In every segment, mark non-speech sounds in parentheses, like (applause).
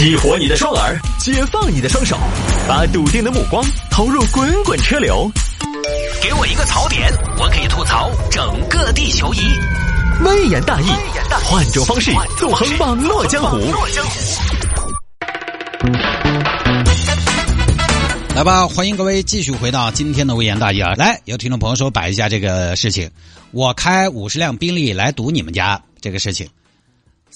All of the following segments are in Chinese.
激活你的双耳，解放你的双手，把笃定的目光投入滚滚车流。给我一个槽点，我可以吐槽整个地球仪。微言大义，换种方式纵横网络江湖。来吧，欢迎各位继续回到今天的微言大义啊！来，有听众朋友说摆一下这个事情，我开五十辆宾利来堵你们家这个事情，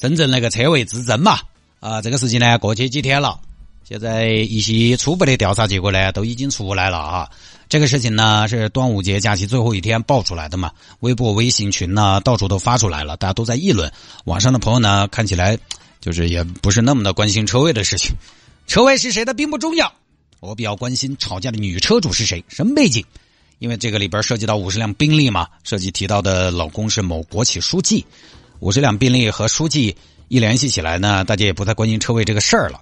深圳那个车位之争嘛。啊，这个事情呢，过去几天了，现在一些初步的调查结果呢，都已经出来了啊。这个事情呢，是端午节假期最后一天爆出来的嘛，微博、微信群呢，到处都发出来了，大家都在议论。网上的朋友呢，看起来就是也不是那么的关心车位的事情，车位是谁的并不重要，我比较关心吵架的女车主是谁，什么背景？因为这个里边涉及到五十辆宾利嘛，涉及提到的老公是某国企书记，五十辆宾利和书记。一联系起来呢，大家也不太关心车位这个事儿了。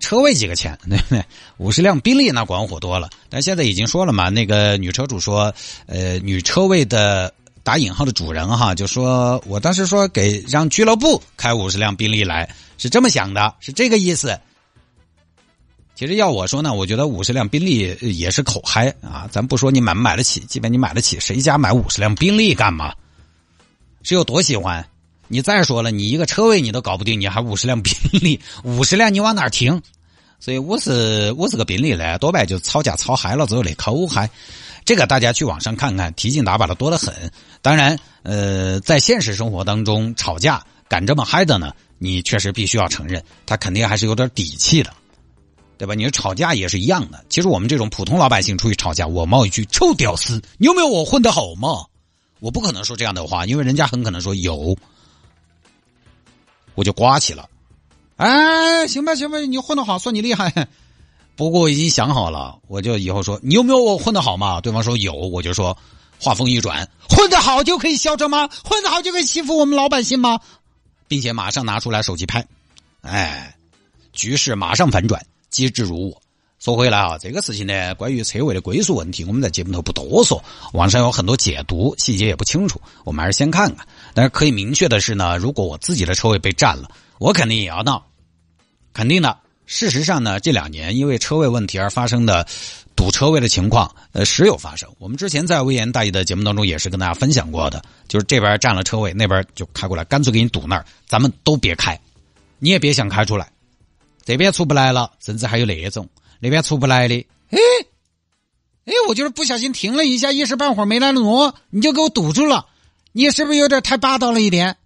车位几个钱？对不对？五十辆宾利那管火多了。但现在已经说了嘛，那个女车主说，呃，女车位的打引号的主人哈，就说我当时说给让俱乐部开五十辆宾利来，是这么想的，是这个意思。其实要我说呢，我觉得五十辆宾利也是口嗨啊。咱不说你买不买得起，即便你买得起，谁家买五十辆宾利干嘛？是有多喜欢？你再说了，你一个车位你都搞不定，你还五十辆宾利，五十辆你往哪停？所以五十五十个宾利呢，多半就吵架吵嗨了之后的口嗨。这个大家去网上看看，提劲打把的多得很。当然，呃，在现实生活当中吵架敢这么嗨的呢，你确实必须要承认，他肯定还是有点底气的，对吧？你说吵架也是一样的。其实我们这种普通老百姓出去吵架，我冒一句臭屌丝，你有没有我混得好吗？我不可能说这样的话，因为人家很可能说有。我就刮起了，哎，行吧，行吧，你混得好，算你厉害。不过我已经想好了，我就以后说你有没有我混得好嘛？对方说有，我就说话锋一转，混得好就可以嚣张吗？混得好就可以欺负我们老百姓吗？并且马上拿出来手机拍，哎，局势马上反转，机智如我。说回来啊，这个事情呢，关于车位的归属问题，我们在节目头不多说，网上有很多解读，细节也不清楚，我们还是先看看。但是可以明确的是呢，如果我自己的车位被占了，我肯定也要闹，肯定的。事实上呢，这两年因为车位问题而发生的堵车位的情况，呃，时有发生。我们之前在微言大义的节目当中也是跟大家分享过的，就是这边占了车位，那边就开过来，干脆给你堵那儿，咱们都别开，你也别想开出来，这边出不来了，甚至还有那种。那边出不来的，哎，哎，我就是不小心停了一下，一时半会儿没来挪，你就给我堵住了，你是不是有点太霸道了一点？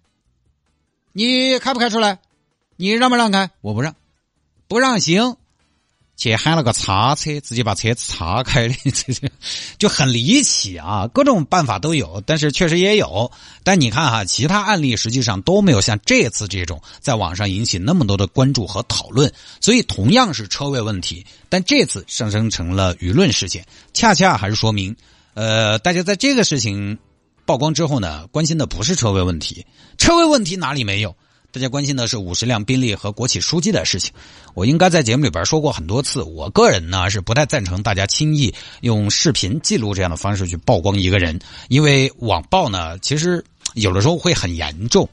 你开不开出来？你让不让开？我不让，不让行。去喊了个叉车，直接把车子叉开的，这 (laughs) 这就很离奇啊！各种办法都有，但是确实也有。但你看哈，其他案例实际上都没有像这次这种在网上引起那么多的关注和讨论。所以同样是车位问题，但这次上升成了舆论事件，恰恰还是说明，呃，大家在这个事情曝光之后呢，关心的不是车位问题，车位问题哪里没有？大家关心的是五十辆宾利和国企书记的事情，我应该在节目里边说过很多次。我个人呢是不太赞成大家轻易用视频记录这样的方式去曝光一个人，因为网暴呢其实有的时候会很严重。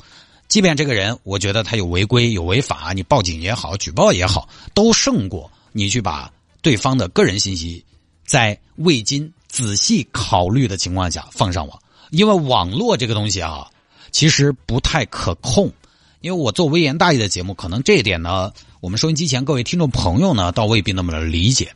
即便这个人我觉得他有违规有违法，你报警也好，举报也好，都胜过你去把对方的个人信息在未经仔细考虑的情况下放上网，因为网络这个东西啊，其实不太可控。因为我做微言大义的节目，可能这一点呢，我们收音机前各位听众朋友呢，倒未必那么的理解。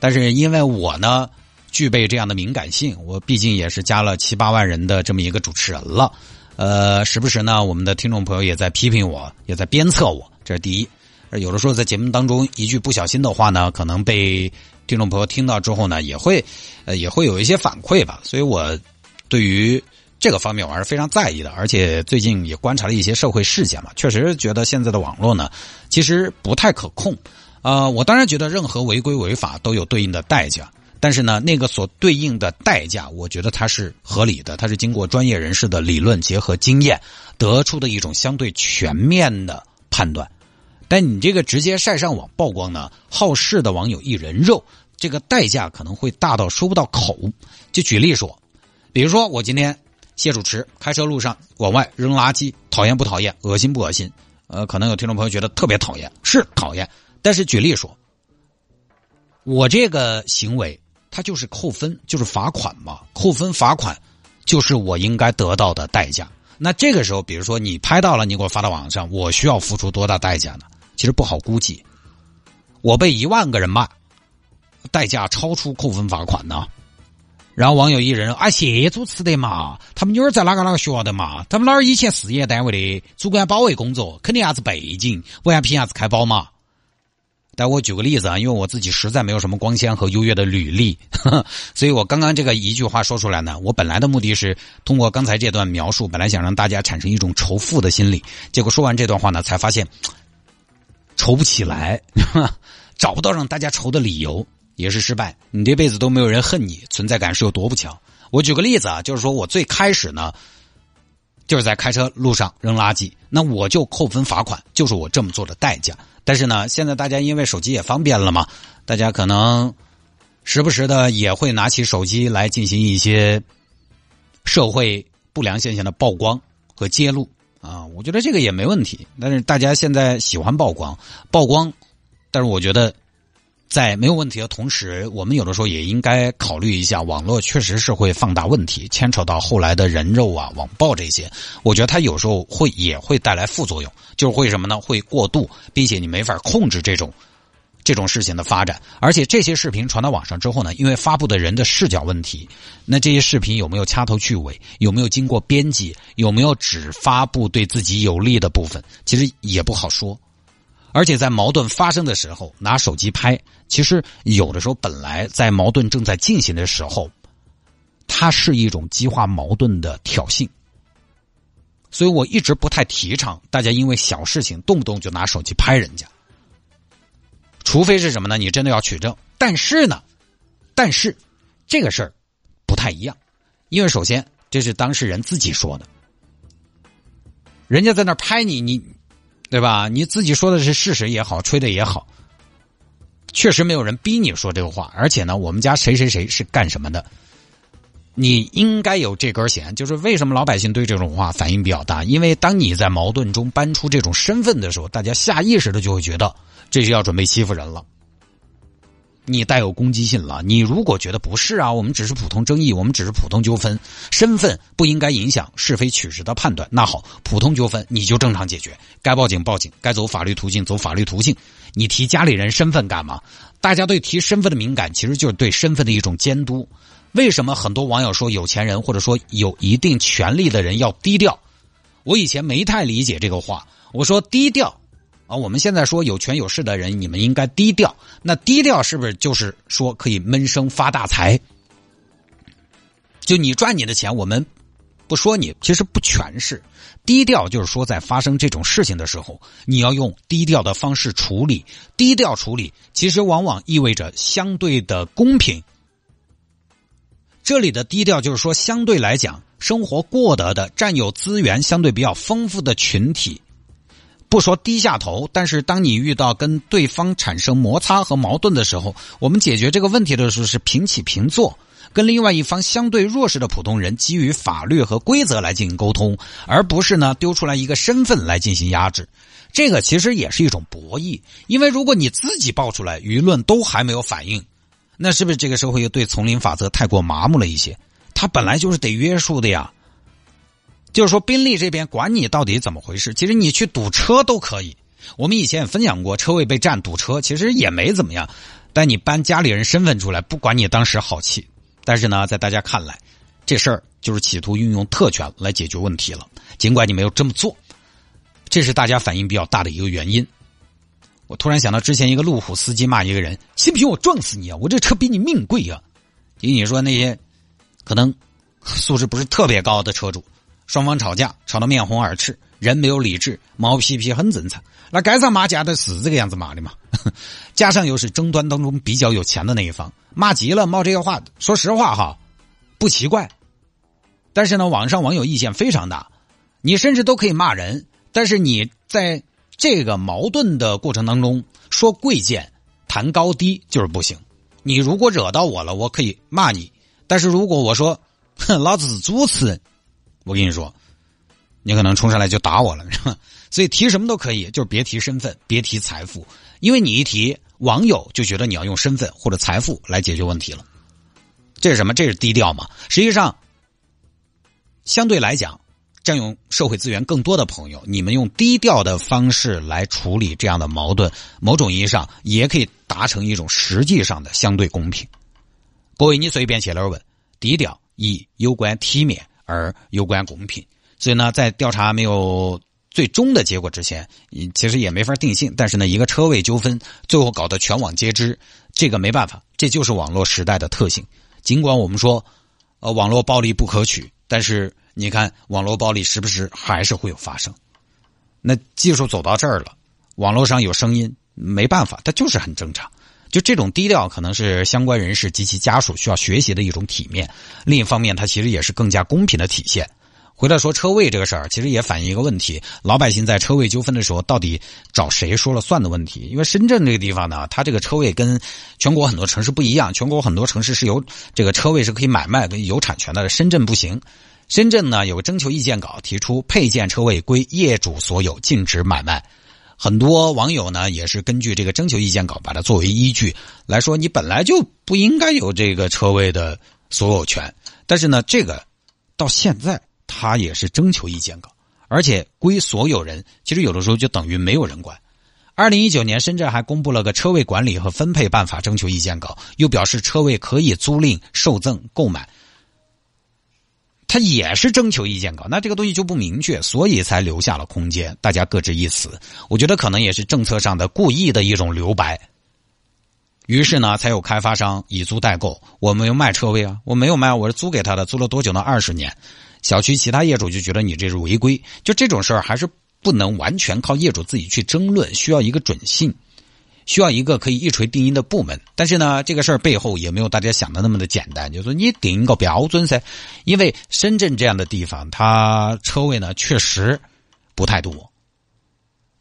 但是因为我呢，具备这样的敏感性，我毕竟也是加了七八万人的这么一个主持人了。呃，时不时呢，我们的听众朋友也在批评我，也在鞭策我，这是第一。有的时候在节目当中一句不小心的话呢，可能被听众朋友听到之后呢，也会呃也会有一些反馈吧。所以我对于。这个方面我还是非常在意的，而且最近也观察了一些社会事件嘛，确实觉得现在的网络呢，其实不太可控。呃，我当然觉得任何违规违法都有对应的代价，但是呢，那个所对应的代价，我觉得它是合理的，它是经过专业人士的理论结合经验得出的一种相对全面的判断。但你这个直接晒上网曝光呢，好事的网友一人肉，这个代价可能会大到说不到口。就举例说，比如说我今天。谢主持开车路上往外扔垃圾，讨厌不讨厌？恶心不恶心？呃，可能有听众朋友觉得特别讨厌，是讨厌。但是举例说，我这个行为，它就是扣分，就是罚款嘛，扣分罚款，就是我应该得到的代价。那这个时候，比如说你拍到了，你给我发到网上，我需要付出多大代价呢？其实不好估计。我被一万个人骂，代价超出扣分罚款呢。然后网友一人啊，谢主持的嘛，他们女儿在哪个哪个学校的嘛，他们哪儿以前事业单位的主管保卫工作，肯定啥子背景，不然凭啥子开宝马？但我举个例子啊，因为我自己实在没有什么光鲜和优越的履历，(laughs) 所以我刚刚这个一句话说出来呢，我本来的目的是通过刚才这段描述，本来想让大家产生一种仇富的心理，结果说完这段话呢，才发现愁不起来，(laughs) 找不到让大家愁的理由。也是失败，你这辈子都没有人恨你，存在感是有多不强？我举个例子啊，就是说我最开始呢，就是在开车路上扔垃圾，那我就扣分罚款，就是我这么做的代价。但是呢，现在大家因为手机也方便了嘛，大家可能时不时的也会拿起手机来进行一些社会不良现象的曝光和揭露啊，我觉得这个也没问题。但是大家现在喜欢曝光，曝光，但是我觉得。在没有问题的同时，我们有的时候也应该考虑一下，网络确实是会放大问题，牵扯到后来的人肉啊、网暴这些。我觉得它有时候会也会带来副作用，就是会什么呢？会过度，并且你没法控制这种这种事情的发展。而且这些视频传到网上之后呢，因为发布的人的视角问题，那这些视频有没有掐头去尾，有没有经过编辑，有没有只发布对自己有利的部分，其实也不好说。而且在矛盾发生的时候拿手机拍，其实有的时候本来在矛盾正在进行的时候，它是一种激化矛盾的挑衅。所以我一直不太提倡大家因为小事情动不动就拿手机拍人家，除非是什么呢？你真的要取证。但是呢，但是这个事儿不太一样，因为首先这是当事人自己说的，人家在那拍你，你。对吧？你自己说的是事实也好，吹的也好，确实没有人逼你说这个话。而且呢，我们家谁谁谁是干什么的，你应该有这根弦。就是为什么老百姓对这种话反应比较大？因为当你在矛盾中搬出这种身份的时候，大家下意识的就会觉得这是要准备欺负人了。你带有攻击性了。你如果觉得不是啊，我们只是普通争议，我们只是普通纠纷，身份不应该影响是非曲直的判断。那好，普通纠纷你就正常解决，该报警报警，该走法律途径走法律途径。你提家里人身份干嘛？大家对提身份的敏感，其实就是对身份的一种监督。为什么很多网友说有钱人或者说有一定权利的人要低调？我以前没太理解这个话，我说低调。啊，我们现在说有权有势的人，你们应该低调。那低调是不是就是说可以闷声发大财？就你赚你的钱，我们不说你，其实不全是低调。就是说，在发生这种事情的时候，你要用低调的方式处理。低调处理，其实往往意味着相对的公平。这里的低调，就是说相对来讲，生活过得的、占有资源相对比较丰富的群体。不说低下头，但是当你遇到跟对方产生摩擦和矛盾的时候，我们解决这个问题的时候是平起平坐，跟另外一方相对弱势的普通人基于法律和规则来进行沟通，而不是呢丢出来一个身份来进行压制。这个其实也是一种博弈，因为如果你自己爆出来，舆论都还没有反应，那是不是这个社会又对丛林法则太过麻木了一些？它本来就是得约束的呀。就是说，宾利这边管你到底怎么回事？其实你去堵车都可以。我们以前也分享过，车位被占堵车，其实也没怎么样。但你搬家里人身份出来，不管你当时好气，但是呢，在大家看来，这事儿就是企图运用特权来解决问题了。尽管你没有这么做，这是大家反应比较大的一个原因。我突然想到，之前一个路虎司机骂一个人：“信不信我撞死你啊？我这车比你命贵啊！”以你说那些可能素质不是特别高的车主。双方吵架，吵得面红耳赤，人没有理智，毛皮皮很正常。那该上骂架的是这个样子骂的嘛？(laughs) 加上又是争端当中比较有钱的那一方，骂急了冒这个话，说实话哈，不奇怪。但是呢，网上网友意见非常大，你甚至都可以骂人，但是你在这个矛盾的过程当中说贵贱、谈高低就是不行。你如果惹到我了，我可以骂你；但是如果我说，哼，老子是主持人。我跟你说，你可能冲上来就打我了，是吧所以提什么都可以，就是别提身份，别提财富，因为你一提，网友就觉得你要用身份或者财富来解决问题了。这是什么？这是低调嘛？实际上，相对来讲，占用社会资源更多的朋友，你们用低调的方式来处理这样的矛盾，某种意义上也可以达成一种实际上的相对公平。各位，你随便写论文，低调一有关体面，而有关公平。所以呢，在调查没有最终的结果之前，其实也没法定性。但是呢，一个车位纠纷最后搞得全网皆知，这个没办法，这就是网络时代的特性。尽管我们说，呃，网络暴力不可取，但是你看，网络暴力时不时还是会有发生。那技术走到这儿了，网络上有声音，没办法，它就是很正常。就这种低调，可能是相关人士及其家属需要学习的一种体面。另一方面，它其实也是更加公平的体现。回来说车位这个事儿，其实也反映一个问题：老百姓在车位纠纷的时候，到底找谁说了算的问题。因为深圳这个地方呢，它这个车位跟全国很多城市不一样，全国很多城市是有这个车位是可以买卖、有产权的，深圳不行。深圳呢有个征求意见稿，提出配件车位归业主所有，禁止买卖。很多网友呢也是根据这个征求意见稿，把它作为依据来说，你本来就不应该有这个车位的所有权。但是呢，这个到现在。他也是征求意见稿，而且归所有人，其实有的时候就等于没有人管。二零一九年，深圳还公布了个车位管理和分配办法征求意见稿，又表示车位可以租赁、受赠、购买。他也是征求意见稿，那这个东西就不明确，所以才留下了空间，大家各执一词。我觉得可能也是政策上的故意的一种留白。于是呢，才有开发商以租代购，我没有卖车位啊，我没有卖，我是租给他的，租了多久呢？二十年。小区其他业主就觉得你这是违规，就这种事儿还是不能完全靠业主自己去争论，需要一个准信，需要一个可以一锤定音的部门。但是呢，这个事儿背后也没有大家想的那么的简单，就是说你定一个标准噻。因为深圳这样的地方，它车位呢确实不太多，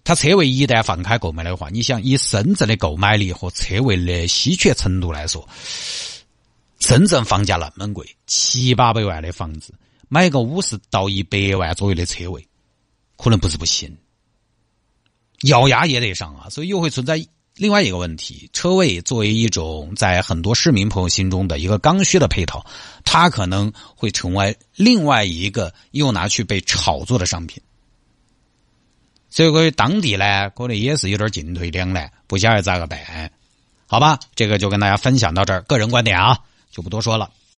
它车位一旦放开购买的话，你想以深圳的购买力和车位的稀缺程度来说，深圳房价那么贵，七八百万的房子。买个五十到一百万左右的车位，可能不是不行，咬牙也得上啊，所以又会存在另外一个问题：车位作为一种在很多市民朋友心中的一个刚需的配套，它可能会成为另外一个又拿去被炒作的商品。所以，关于当地呢，可能也是有点进退两难，不晓得咋个办？好吧，这个就跟大家分享到这儿，个人观点啊，就不多说了。